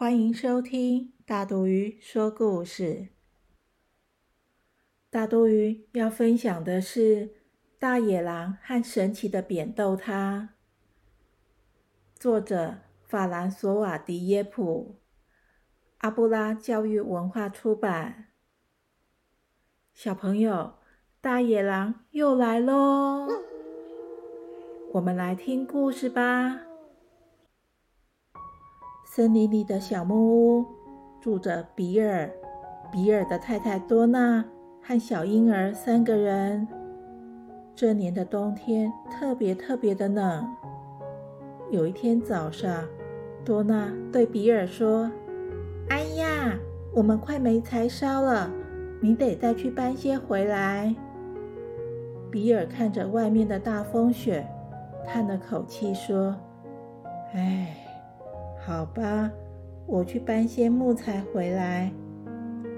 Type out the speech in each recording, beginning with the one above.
欢迎收听大肚鱼说故事。大肚鱼要分享的是《大野狼和神奇的扁豆汤》，作者法兰索瓦迪耶普，阿布拉教育文化出版。小朋友，大野狼又来喽！我们来听故事吧。森林里的小木屋住着比尔、比尔的太太多娜和小婴儿三个人。这年的冬天特别特别的冷。有一天早上，多娜对比尔说：“哎呀，我们快没柴烧了，你得再去搬些回来。”比尔看着外面的大风雪。叹了口气说：“哎，好吧，我去搬些木材回来。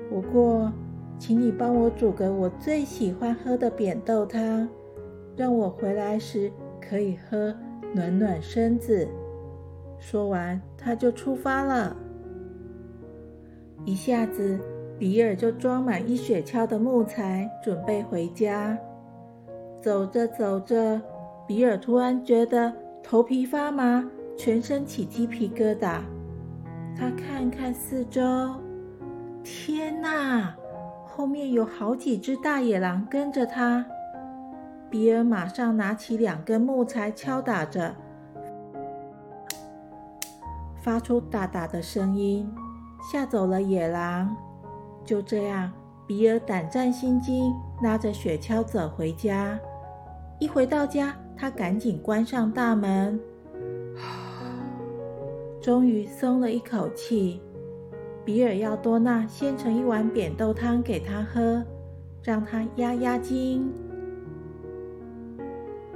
不过，请你帮我煮个我最喜欢喝的扁豆汤，让我回来时可以喝，暖暖身子。”说完，他就出发了。一下子，比尔就装满一雪橇的木材，准备回家。走着走着。比尔突然觉得头皮发麻，全身起鸡皮疙瘩。他看看四周，天哪！后面有好几只大野狼跟着他。比尔马上拿起两根木材，敲打着，发出哒哒的声音，吓走了野狼。就这样，比尔胆战心惊，拉着雪橇走回家。一回到家，他赶紧关上大门，终于松了一口气。比尔要多纳先盛一碗扁豆汤给他喝，让他压压惊。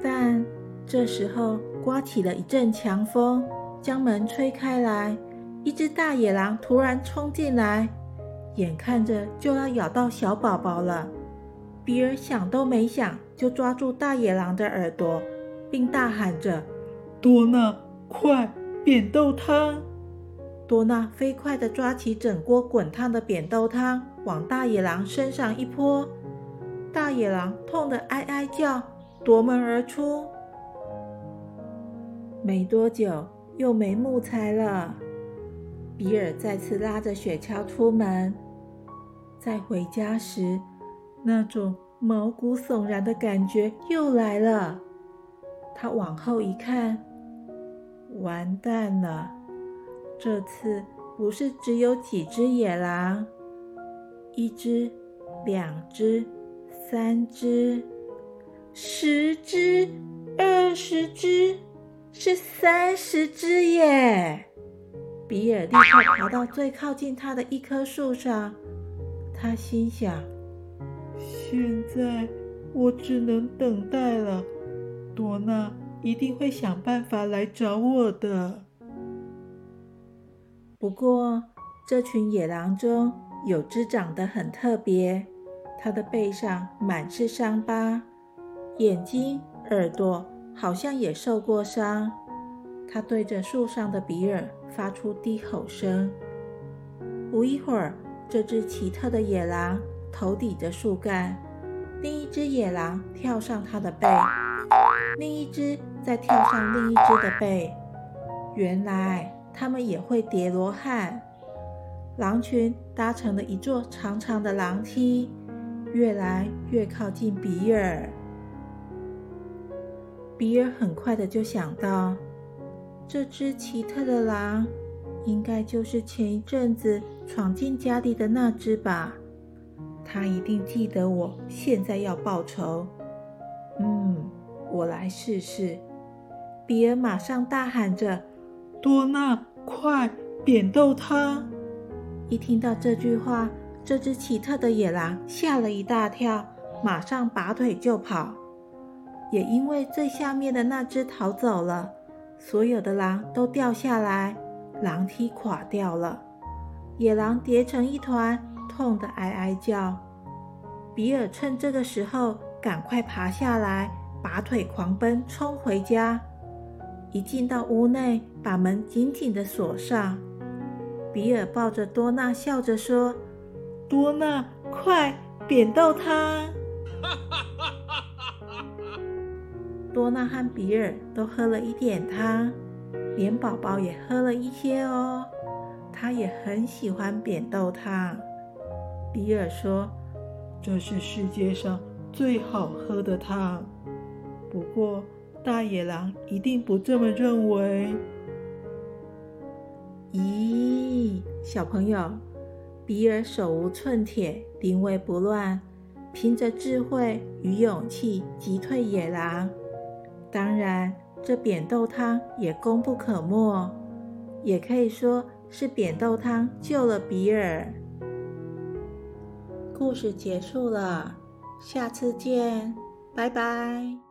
但这时候刮起了一阵强风，将门吹开来，一只大野狼突然冲进来，眼看着就要咬到小宝宝了。比尔想都没想，就抓住大野狼的耳朵，并大喊着：“多纳，快，扁豆汤！”多纳飞快地抓起整锅滚烫的扁豆汤，往大野狼身上一泼。大野狼痛得哀哀叫，夺门而出。没多久，又没木材了。比尔再次拉着雪橇出门，在回家时。那种毛骨悚然的感觉又来了。他往后一看，完蛋了！这次不是只有几只野狼，一只、两只、三只、十只、二十只，是三十只耶！比尔立刻爬到最靠近他的一棵树上，他心想。现在我只能等待了，多娜一定会想办法来找我的。不过，这群野狼中有只长得很特别，它的背上满是伤疤，眼睛、耳朵好像也受过伤。它对着树上的比尔发出低吼声。不一会儿，这只奇特的野狼头抵着树干。另一只野狼跳上它的背，另一只再跳上另一只的背。原来它们也会叠罗汉。狼群搭成了一座长长的狼梯，越来越靠近比尔。比尔很快的就想到，这只奇特的狼应该就是前一阵子闯进家里的那只吧。他一定记得我现在要报仇。嗯，我来试试。比尔马上大喊着：“多纳，快扁豆他。一听到这句话，这只奇特的野狼吓了一大跳，马上拔腿就跑。也因为最下面的那只逃走了，所有的狼都掉下来，狼梯垮掉了，野狼叠成一团，痛得哀哀叫。比尔趁这个时候赶快爬下来，拔腿狂奔，冲回家。一进到屋内，把门紧紧的锁上。比尔抱着多娜，笑着说：“多娜，快扁豆汤！”多娜和比尔都喝了一点汤，连宝宝也喝了一些哦。他也很喜欢扁豆汤。比尔说：“这是世界上最好喝的汤。”不过，大野狼一定不这么认为。咦，小朋友，比尔手无寸铁，临危不乱，凭着智慧与勇气击退野狼。当然，这扁豆汤也功不可没，也可以说是扁豆汤救了比尔。故事结束了，下次见，拜拜。